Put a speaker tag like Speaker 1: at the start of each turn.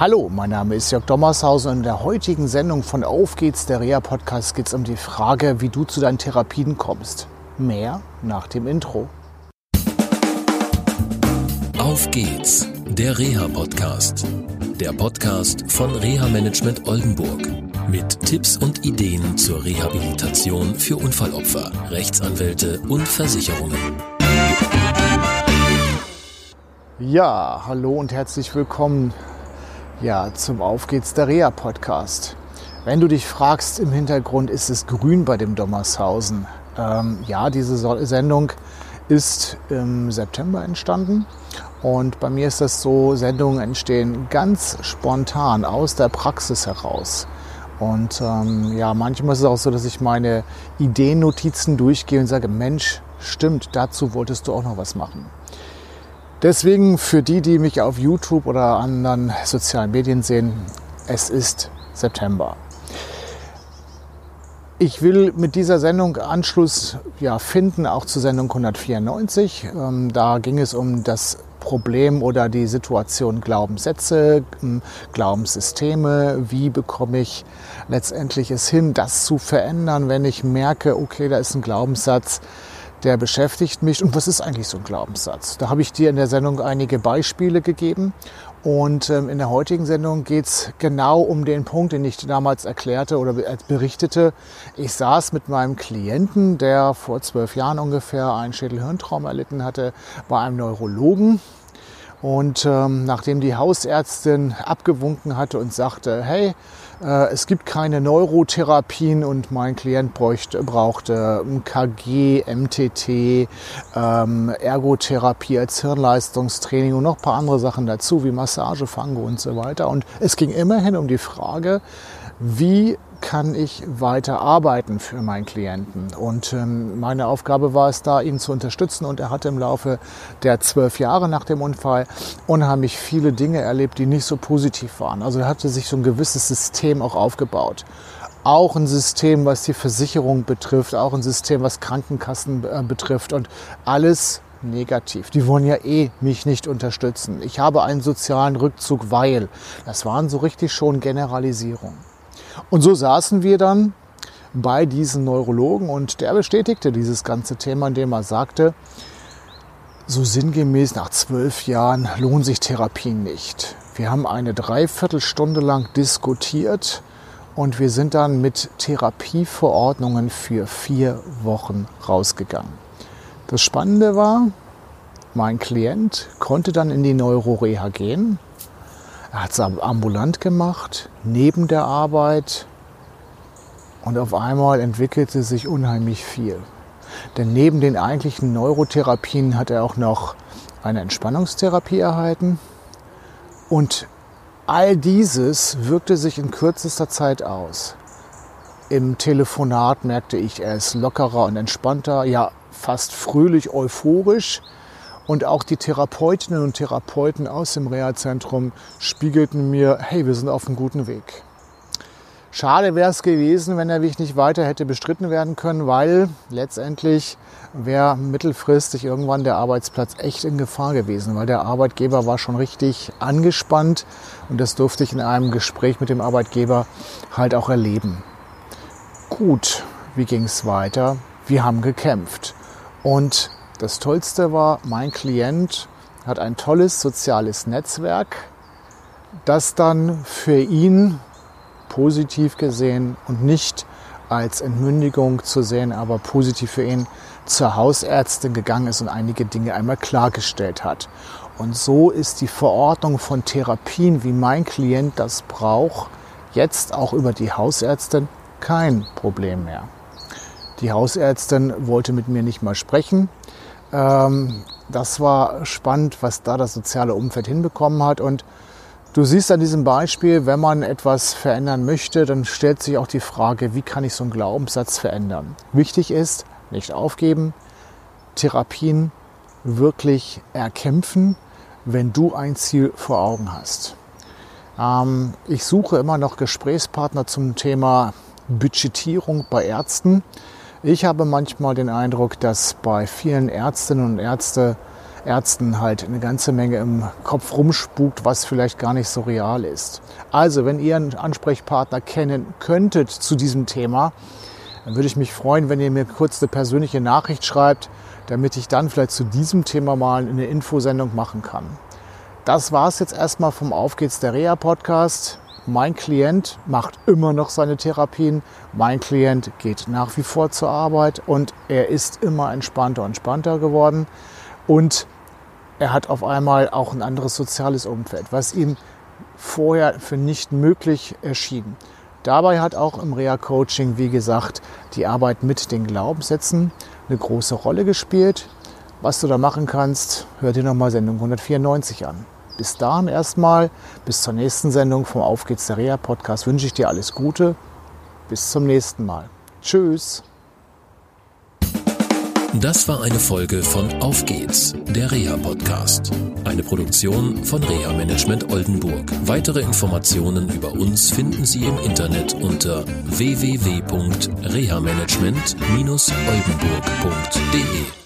Speaker 1: Hallo, mein Name ist Jörg Dommershausen und in der heutigen Sendung von Auf geht's, der Reha-Podcast, geht es um die Frage, wie du zu deinen Therapien kommst. Mehr nach dem Intro.
Speaker 2: Auf geht's, der Reha-Podcast. Der Podcast von Reha-Management Oldenburg. Mit Tipps und Ideen zur Rehabilitation für Unfallopfer, Rechtsanwälte und Versicherungen.
Speaker 1: Ja, hallo und herzlich willkommen ja, zum Auf geht's der Reha Podcast. Wenn du dich fragst, im Hintergrund ist es grün bei dem Dommershausen. Ähm, ja, diese Sendung ist im September entstanden. Und bei mir ist das so, Sendungen entstehen ganz spontan aus der Praxis heraus. Und ähm, ja, manchmal ist es auch so, dass ich meine Ideennotizen durchgehe und sage, Mensch, stimmt, dazu wolltest du auch noch was machen. Deswegen für die, die mich auf YouTube oder anderen sozialen Medien sehen, es ist September. Ich will mit dieser Sendung Anschluss ja, finden, auch zur Sendung 194. Ähm, da ging es um das Problem oder die Situation Glaubenssätze, ähm, Glaubenssysteme. Wie bekomme ich letztendlich es hin, das zu verändern, wenn ich merke, okay, da ist ein Glaubenssatz, der beschäftigt mich. Und was ist eigentlich so ein Glaubenssatz? Da habe ich dir in der Sendung einige Beispiele gegeben. Und ähm, in der heutigen Sendung geht es genau um den Punkt, den ich damals erklärte oder berichtete. Ich saß mit meinem Klienten, der vor zwölf Jahren ungefähr einen Schädelhirntraum erlitten hatte, bei einem Neurologen. Und ähm, nachdem die Hausärztin abgewunken hatte und sagte, hey, äh, es gibt keine Neurotherapien und mein Klient bräuchte, brauchte KG, MTT, ähm, Ergotherapie als Hirnleistungstraining und noch ein paar andere Sachen dazu, wie Massage, Fango und so weiter. Und es ging immerhin um die Frage, wie kann ich weiter arbeiten für meinen Klienten. Und ähm, meine Aufgabe war es da, ihn zu unterstützen. Und er hatte im Laufe der zwölf Jahre nach dem Unfall unheimlich viele Dinge erlebt, die nicht so positiv waren. Also er hatte sich so ein gewisses System auch aufgebaut. Auch ein System, was die Versicherung betrifft, auch ein System, was Krankenkassen äh, betrifft und alles negativ. Die wollen ja eh mich nicht unterstützen. Ich habe einen sozialen Rückzug, weil das waren so richtig schon Generalisierungen. Und so saßen wir dann bei diesem Neurologen und der bestätigte dieses ganze Thema, indem er sagte, so sinngemäß nach zwölf Jahren lohnen sich Therapien nicht. Wir haben eine Dreiviertelstunde lang diskutiert und wir sind dann mit Therapieverordnungen für vier Wochen rausgegangen. Das Spannende war, mein Klient konnte dann in die Neuroreha gehen, er hat es ambulant gemacht, neben der Arbeit. Und auf einmal entwickelte sich unheimlich viel. Denn neben den eigentlichen Neurotherapien hat er auch noch eine Entspannungstherapie erhalten. Und all dieses wirkte sich in kürzester Zeit aus. Im Telefonat merkte ich, er ist lockerer und entspannter, ja fast fröhlich euphorisch. Und auch die Therapeutinnen und Therapeuten aus dem Reha-Zentrum spiegelten mir, hey, wir sind auf einem guten Weg. Schade wäre es gewesen, wenn der Weg nicht weiter hätte bestritten werden können, weil letztendlich wäre mittelfristig irgendwann der Arbeitsplatz echt in Gefahr gewesen, weil der Arbeitgeber war schon richtig angespannt und das durfte ich in einem Gespräch mit dem Arbeitgeber halt auch erleben. Gut, wie ging es weiter? Wir haben gekämpft und das Tollste war, mein Klient hat ein tolles soziales Netzwerk, das dann für ihn positiv gesehen und nicht als Entmündigung zu sehen, aber positiv für ihn zur Hausärztin gegangen ist und einige Dinge einmal klargestellt hat. Und so ist die Verordnung von Therapien, wie mein Klient das braucht, jetzt auch über die Hausärztin kein Problem mehr. Die Hausärztin wollte mit mir nicht mal sprechen. Ähm, das war spannend, was da das soziale Umfeld hinbekommen hat. Und du siehst an diesem Beispiel, wenn man etwas verändern möchte, dann stellt sich auch die Frage, wie kann ich so einen Glaubenssatz verändern? Wichtig ist, nicht aufgeben, Therapien wirklich erkämpfen, wenn du ein Ziel vor Augen hast. Ähm, ich suche immer noch Gesprächspartner zum Thema Budgetierung bei Ärzten. Ich habe manchmal den Eindruck, dass bei vielen Ärztinnen und Ärzte, Ärzten halt eine ganze Menge im Kopf rumspukt, was vielleicht gar nicht so real ist. Also, wenn ihr einen Ansprechpartner kennen könntet zu diesem Thema, dann würde ich mich freuen, wenn ihr mir kurz eine persönliche Nachricht schreibt, damit ich dann vielleicht zu diesem Thema mal eine Infosendung machen kann. Das war es jetzt erstmal vom Auf geht's der Reha Podcast. Mein Klient macht immer noch seine Therapien. Mein Klient geht nach wie vor zur Arbeit und er ist immer entspannter und entspannter geworden. Und er hat auf einmal auch ein anderes soziales Umfeld, was ihm vorher für nicht möglich erschien. Dabei hat auch im Reha-Coaching, wie gesagt, die Arbeit mit den Glaubenssätzen eine große Rolle gespielt. Was du da machen kannst, hör dir nochmal Sendung 194 an. Bis dahin erstmal, bis zur nächsten Sendung vom Auf geht's der Reha Podcast wünsche ich dir alles Gute. Bis zum nächsten Mal. Tschüss.
Speaker 2: Das war eine Folge von Auf geht's, der Reha Podcast. Eine Produktion von Reha Management Oldenburg. Weitere Informationen über uns finden Sie im Internet unter www.rehamanagement-oldenburg.de.